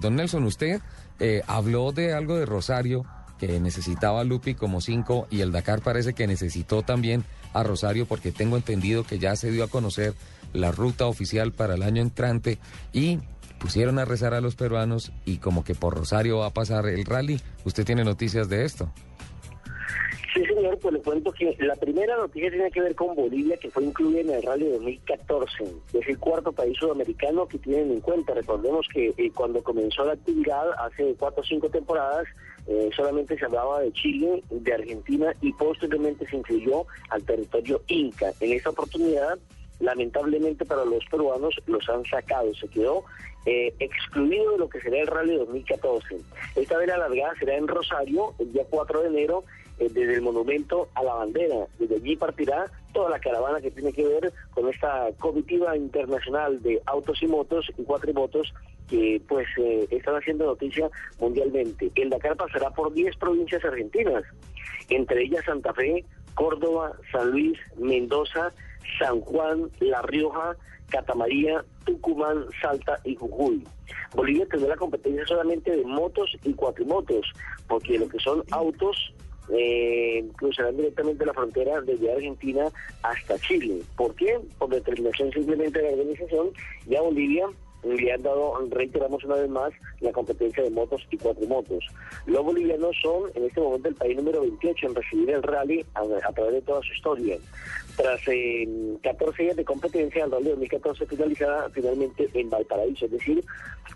Don Nelson, usted eh, habló de algo de Rosario que necesitaba Lupi como cinco y el Dakar parece que necesitó también a Rosario porque tengo entendido que ya se dio a conocer la ruta oficial para el año entrante y pusieron a rezar a los peruanos y como que por Rosario va a pasar el rally. ¿Usted tiene noticias de esto? Señor, pues cuento que la primera noticia tiene que ver con Bolivia, que fue incluida en el Rally 2014. Es el cuarto país sudamericano que tienen en cuenta. Recordemos que eh, cuando comenzó la actividad, hace cuatro o cinco temporadas, eh, solamente se hablaba de Chile, de Argentina y posteriormente se incluyó al territorio Inca. En esta oportunidad, lamentablemente para los peruanos, los han sacado. Se quedó eh, excluido de lo que será el Rally 2014. Esta vez la largada será en Rosario, el día 4 de enero, eh, desde el monumento a la bandera. Desde allí partirá toda la caravana que tiene que ver con esta comitiva internacional de autos y motos y cuatrimotos que pues eh, están haciendo noticia mundialmente. El Dakar pasará por 10 provincias argentinas, entre ellas Santa Fe, Córdoba, San Luis, Mendoza, San Juan, La Rioja, Catamaría, Tucumán, Salta y Jujuy. Bolivia tendrá la competencia solamente de motos y cuatrimotos, porque lo que son autos eh, cruzarán directamente la frontera desde Argentina hasta Chile. ¿Por qué? Por determinación simplemente de la organización y a Bolivia le han dado, reiteramos una vez más, la competencia de motos y cuatrimotos. Los bolivianos son en este momento el país número 28 en recibir el rally a, través de toda su historia. Tras 14 días de competencia, el rally 2014 finalizada finalmente en Valparaíso, es decir,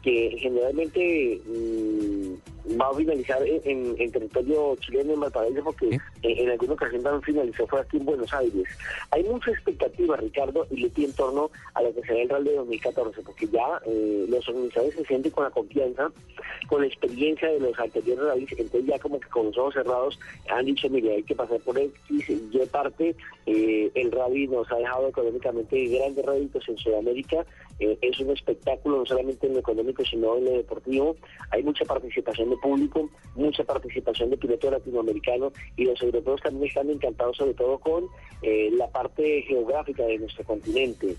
que generalmente mm, va a finalizar en, territorio chileno en Valparaíso porque en, alguna ocasión también finalizó fue aquí en Buenos Aires. Hay mucha expectativa, Ricardo, y le en torno a lo que será el rally 2014, porque ya eh, los organizadores se sienten con la confianza, con la experiencia de los anteriores rallies, entonces ya como que con los ojos cerrados han dicho, mire, hay que pasar por X, Y parte, eh, el rally nos ha dejado económicamente grandes réditos en Sudamérica, eh, es un espectáculo no solamente en lo económico, sino en lo deportivo, hay mucha participación de público, mucha participación de pilotos latinoamericanos y los europeos también están encantados sobre todo con la parte geográfica de nuestro continente,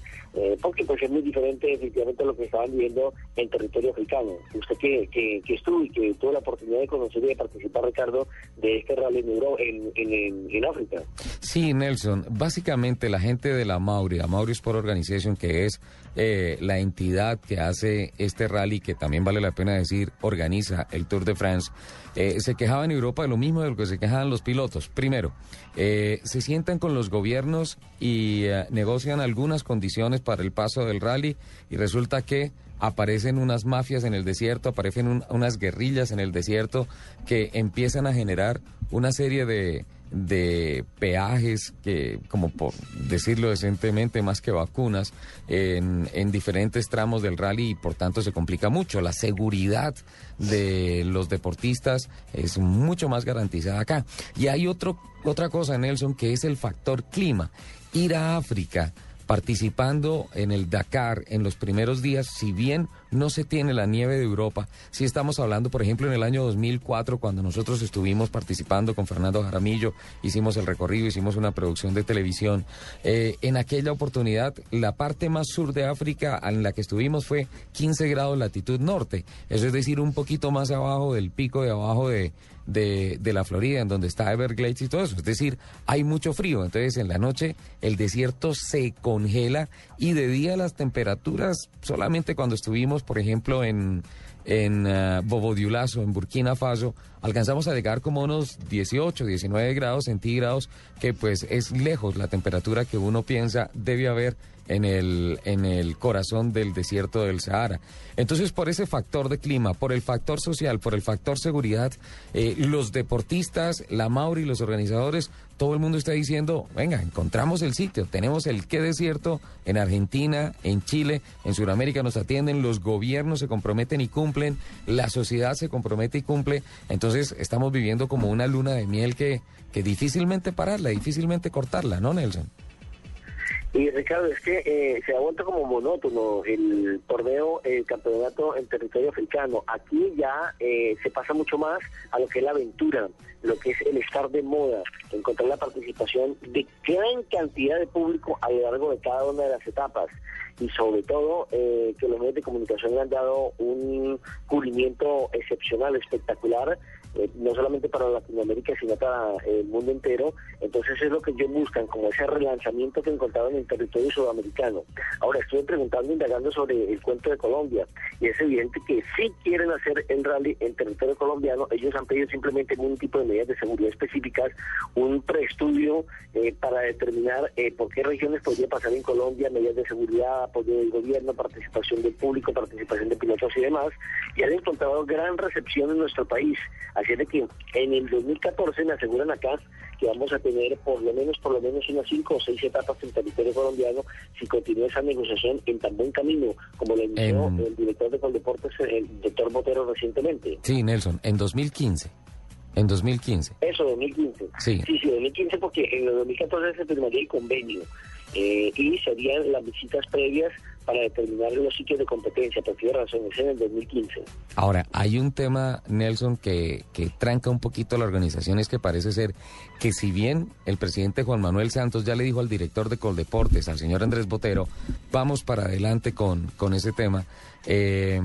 porque pues es muy diferente efectivamente a lo que estaban viviendo en territorio africano. Usted que, que, estuvo y que tuvo la oportunidad de conocer y de participar, Ricardo, de este rally en, en, en, África. Sí, Nelson. Básicamente la gente de la Mauri, la Mauri Sport Organization, que es eh, la entidad que hace este rally, que también vale la pena decir, organiza el Tour de France, eh, se quejaba en Europa de lo mismo de lo que se quejaban los pilotos. Primero, eh, se sientan con los gobiernos y negocian algunas condiciones para el paso del rally y resulta que aparecen unas mafias en el desierto, aparecen unas guerrillas en el desierto que empiezan a generar una serie de, de peajes que, como por decirlo decentemente, más que vacunas, en, en, diferentes tramos del rally y por tanto se complica mucho. La seguridad de los deportistas es mucho más garantizada acá. Y hay otro, otra cosa, Nelson, que es el factor clima. Ir a África participando en el Dakar en los primeros días, si bien no se tiene la nieve de Europa, si estamos hablando, por ejemplo, en el año 2004, cuando nosotros estuvimos participando con Fernando Jaramillo, hicimos el recorrido, hicimos una producción de televisión, eh, en aquella oportunidad la parte más sur de África en la que estuvimos fue 15 grados latitud norte, eso es decir, un poquito más abajo del pico de abajo de, de, de, la Florida, en donde está Everglades y todo eso. Es decir, hay mucho frío. Entonces, en la noche el desierto se congela y de día las temperaturas, solamente cuando estuvimos, por ejemplo, en, en uh, en Burkina Faso, alcanzamos a llegar como unos 18, 19 grados centígrados, que pues es lejos la temperatura que uno piensa debe haber en el, en el corazón del desierto del Sahara. Entonces, por ese factor de clima, por el factor social, por el factor seguridad, eh, los deportistas, la Mauri, los organizadores, todo el mundo está diciendo, venga, encontramos el sitio, tenemos el qué desierto en Argentina, en Chile, en Sudamérica nos atienden, los gobiernos se comprometen y cumplen, la sociedad se compromete y cumple, entonces estamos viviendo como una luna de miel que, que difícilmente pararla, difícilmente cortarla, ¿no, Nelson? Y Ricardo, es que eh, se ha como monótono el torneo, el campeonato en territorio africano. Aquí ya eh, se pasa mucho más a lo que es la aventura, lo que es el estar de moda, encontrar la participación de gran cantidad de público a lo largo de cada una de las etapas. y sobre todo eh, que los medios de comunicación le han dado un cubrimiento excepcional, espectacular eh, no solamente para Latinoamérica, sino para el mundo entero. Entonces es lo que ellos buscan, como ese relanzamiento que encontraron en el territorio sudamericano. Ahora estoy preguntando, indagando sobre el cuento de Colombia, y es evidente que si quieren hacer el rally en territorio colombiano, ellos han pedido simplemente un tipo de medidas de seguridad específicas, un preestudio eh, para determinar eh, por qué regiones podría pasar en Colombia, medidas de seguridad, apoyo del gobierno, participación del público, participación de pilotos y demás, y han encontrado gran recepción en nuestro país. Así es que en el 2014 me aseguran acá que vamos a tener por lo menos por lo menos unas cinco o seis etapas en territorio colombiano si continúa esa negociación en tan buen camino como lo inició el director de Coldeportes, el doctor Botero, recientemente. Sí, Nelson, en 2015. En 2015. Eso, 2015. Sí. Sí, sí, 2015 porque en el 2014 se firmaría el convenio eh, y serían las visitas previas para determinar los sitios de competencia, por qué razones, en el 2015. Ahora, hay un tema, Nelson, que, que tranca un poquito la organización, es que parece ser que si bien el presidente Juan Manuel Santos ya le dijo al director de Coldeportes, al señor Andrés Botero, vamos para adelante con, con ese tema, eh,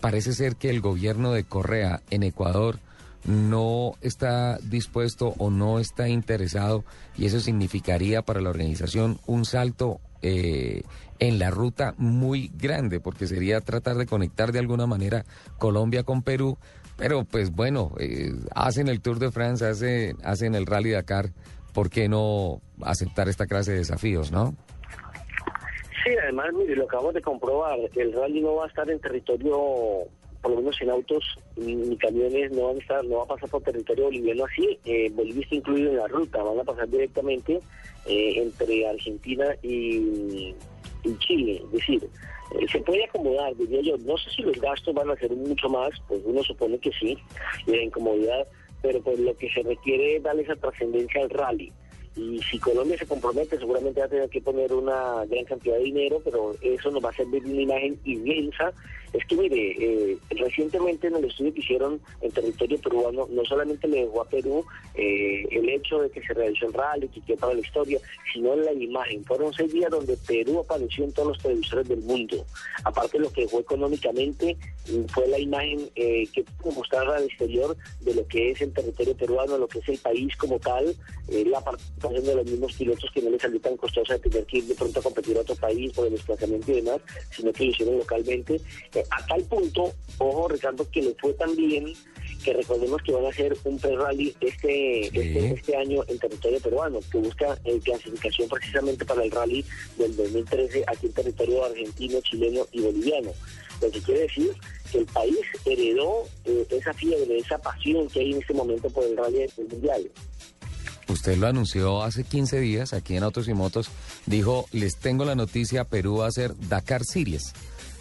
parece ser que el gobierno de Correa en Ecuador no está dispuesto o no está interesado y eso significaría para la organización un salto eh, en la ruta muy grande, porque sería tratar de conectar de alguna manera Colombia con Perú, pero pues bueno, eh, hacen el Tour de France, hacen, hacen el Rally Dakar, ¿por qué no aceptar esta clase de desafíos, no? Sí, además, mire, lo acabamos de comprobar, el rally no va a estar en territorio, por lo menos en autos ni, camiones, no van a estar, no va a pasar por territorio boliviano así, eh, Bolivia está incluido en la ruta, van a pasar directamente eh, entre Argentina y, Chile. Es decir, eh, se puede acomodar, diría yo. No sé si los gastos van a ser mucho más, pues uno supone que sí, y la incomodidad, pero pues lo que se requiere es darle esa trascendencia al rally. Y si Colombia se compromete, seguramente va a tener que poner una gran cantidad de dinero, pero eso nos va a servir una imagen inmensa es que mire, eh, recientemente en el estudio que hicieron en territorio peruano, no solamente le dejó a Perú eh, el hecho de que se realizó el rally, que quedó para la historia, sino la imagen. Fueron seis días donde Perú apareció en todos los televisores del mundo. Aparte lo que dejó económicamente mm, fue la imagen eh, que mostrar al exterior de lo que es el territorio peruano, lo que es el país como tal, la participación de los mismos pilotos que no les salió tan costosa de tener que ir de pronto a competir a otro país por el desplazamiento y demás, sino que lo hicieron localmente a tal punto, ojo Ricardo, que le fue tan bien que recordemos que van a hacer un pre-rally este, este, este, año en territorio peruano, que busca eh, clasificación precisamente para el rally del 2013 aquí en territorio argentino, chileno y boliviano. Lo que quiere decir que el país heredó eh, esa fiebre, esa pasión que hay en este momento por el rally mundial. Usted lo anunció hace 15 días aquí en Autos y Motos. Dijo, les tengo la noticia, Perú va a hacer Dakar Series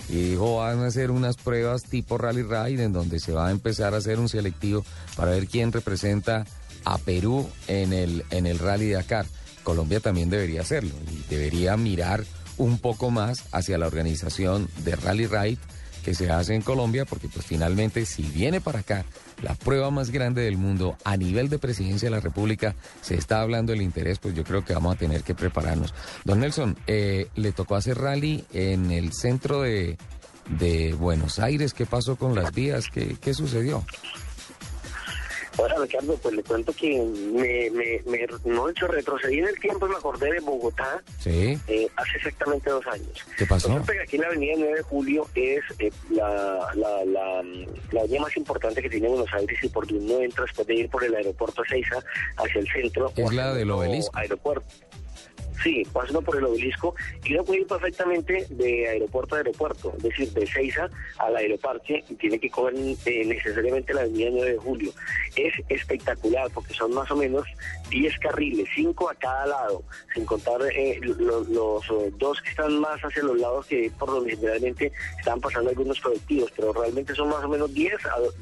y dijo van a hacer unas pruebas tipo Rally Ride en donde se va a empezar a hacer un selectivo para ver quién representa a Perú en el, en el Rally Dakar. Colombia también debería hacerlo y debería mirar un poco más hacia la organización de Rally Ride que se hace en Colombia, porque pues finalmente si viene para acá la prueba más grande del mundo a nivel de presidencia de la República, se está hablando del interés, pues yo creo que vamos a tener que prepararnos. Don Nelson, eh, le tocó hacer rally en el centro de, de Buenos Aires, ¿qué pasó con las vías? ¿Qué, qué sucedió? Ahora, Ricardo, pues le cuento que me, me, me no he hecho retrocedí en el tiempo y me acordé de Bogotá sí. Eh, hace exactamente dos años. ¿Qué pasó? aquí en la avenida 9 de Julio es eh, la, la, la, la avenida más importante que tiene Buenos Aires y por donde uno entra después de ir por el aeropuerto Seiza hacia el centro. Es la del obelisco. Aeropuerto. Sí, pasando por el obelisco y uno puede ir perfectamente de aeropuerto a aeropuerto, es decir, de Seiza al aeroparque y tiene que coger eh, necesariamente la avenida 9 de julio. Es espectacular porque son más o menos 10 carriles, 5 a cada lado, sin contar eh, los, eh, dos que están más hacia los lados que por donde generalmente están pasando algunos colectivos, pero realmente son más o menos 10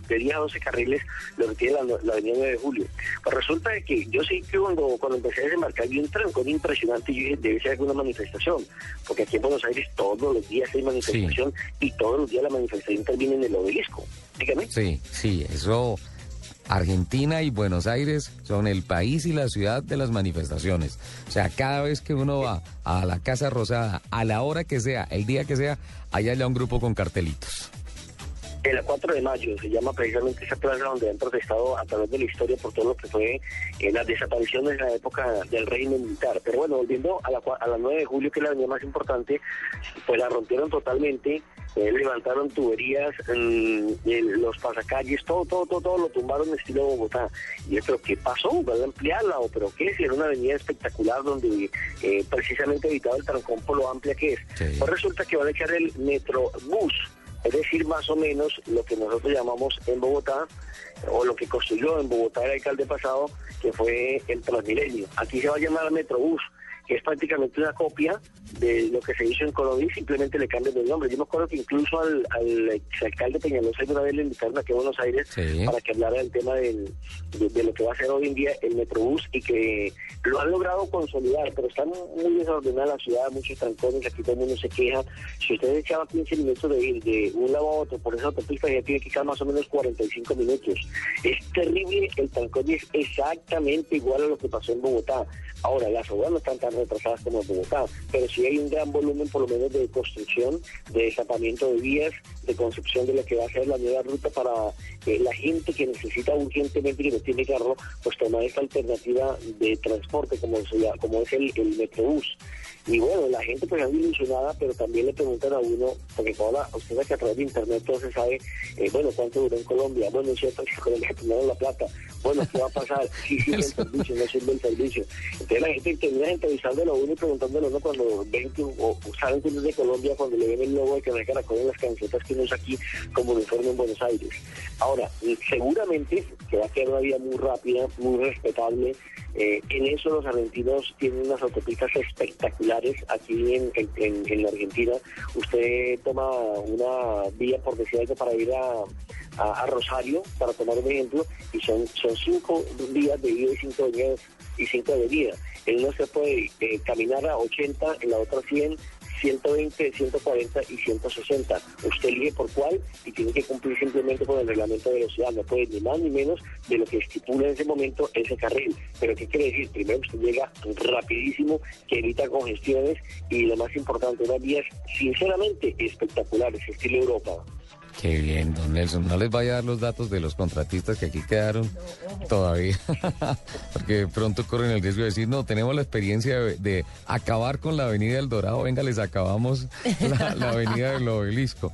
de 10 a 12 carriles lo que tiene la, avenida 9 de julio. Pues resulta que yo sí que cuando, cuando empecé a desembarcar vi un trancón impresionante debe ser alguna manifestación, porque aquí en Buenos Aires todos los días hay manifestación y todos los días la manifestación termina en el obelisco. Dígame. Sí, sí, eso Argentina y Buenos Aires son el país y la ciudad de las manifestaciones. O sea, cada vez que uno va a la Casa Rosada, a la hora que sea, el día que sea, hay allá un grupo con cartelitos. El 4 de mayo se llama precisamente esa plaza donde han protestado a través de la historia por todo lo que fue eh, las desapariciones en la época del reino militar. Pero bueno, volviendo a la, a la 9 de julio, que es la avenida más importante, pues la rompieron totalmente, eh, levantaron tuberías, mm, los pasacalles, todo, todo, todo, todo lo tumbaron estilo Bogotá. Y yo, ¿pero qué pasó? ¿Va a ampliarla? ¿O pero qué? Si era una avenida espectacular donde eh, precisamente evitaba el trancón por lo amplia que es. Pues resulta que van a echar el Metrobús es decir, más o menos lo que nosotros llamamos en Bogotá, o lo que construyó en Bogotá el alcalde pasado, que fue el Transmilenio. Aquí se va a llamar Metrobús que es prácticamente una copia de lo que se hizo en Colombia y simplemente le cambian el nombre. Yo me acuerdo que incluso al, al exalcalde Peñalosa una vez le invitaron aquí a Buenos Aires para que hablara del tema del, de, lo que va a ser hoy en día el Metrobús y que lo han logrado consolidar, pero está muy desordenada la ciudad, muchos trancones, aquí todo el mundo se queja. Si usted echaba 15 minutos de ir de un lado a otro por esa autopista, ya tiene que quedar más o menos 45 minutos. Es terrible, el trancón es exactamente igual a lo que pasó en Bogotá. Ahora, las obras no están tan retrasadas como en Bogotá, pero sí hay un gran volumen por lo menos de construcción, de desapamiento de vías, de concepción de lo que va a ser la nueva ruta para eh, la gente que necesita urgentemente que no tiene carro, pues tomar esta alternativa de transporte como, se, como es el, el Metrobús. Y bueno, la gente pues es ilusionada, pero también le preguntan a uno, porque ahora usted que a través de internet todo se sabe, eh, bueno, cuánto duró en Colombia, bueno, es cierto que Colombia tomaron la plata, bueno, ¿qué va a pasar? Si sirve el servicio, no sirve el servicio. Entonces la gente termina entrevistándolo a uno y preguntándolo a uno cuando ven que, o, saben que es de Colombia, cuando le ven el logo de que hay caracol en las camisetas que uno es aquí como uniforme en Buenos Aires. Ahora, seguramente que va a quedar una vía muy rápida, muy respetable, eh, en eso los argentinos tienen unas autopistas espectaculares aquí en, en, la Argentina. Usted toma una vía, por decir algo, para ir a, a, Rosario, para tomar un ejemplo, y son, son cinco días de ida y cinco días y cinco de vida. En uno se puede eh, caminar a 80, en la otra 100, 120, 140 y 160. Usted elige por cuál y tiene que cumplir simplemente con el reglamento de velocidad. No puede ni más ni menos de lo que estipula en ese momento ese carril. Pero ¿qué quiere decir? Primero usted llega rapidísimo, que evita congestiones y lo más importante, unas vías sinceramente espectaculares, estilo Europa. Qué bien, don Nelson. No les vaya a dar los datos de los contratistas que aquí quedaron todavía, porque pronto corren el riesgo de decir, no, tenemos la experiencia de, acabar con la Avenida del Dorado, venga, les acabamos la, la Avenida del Obelisco.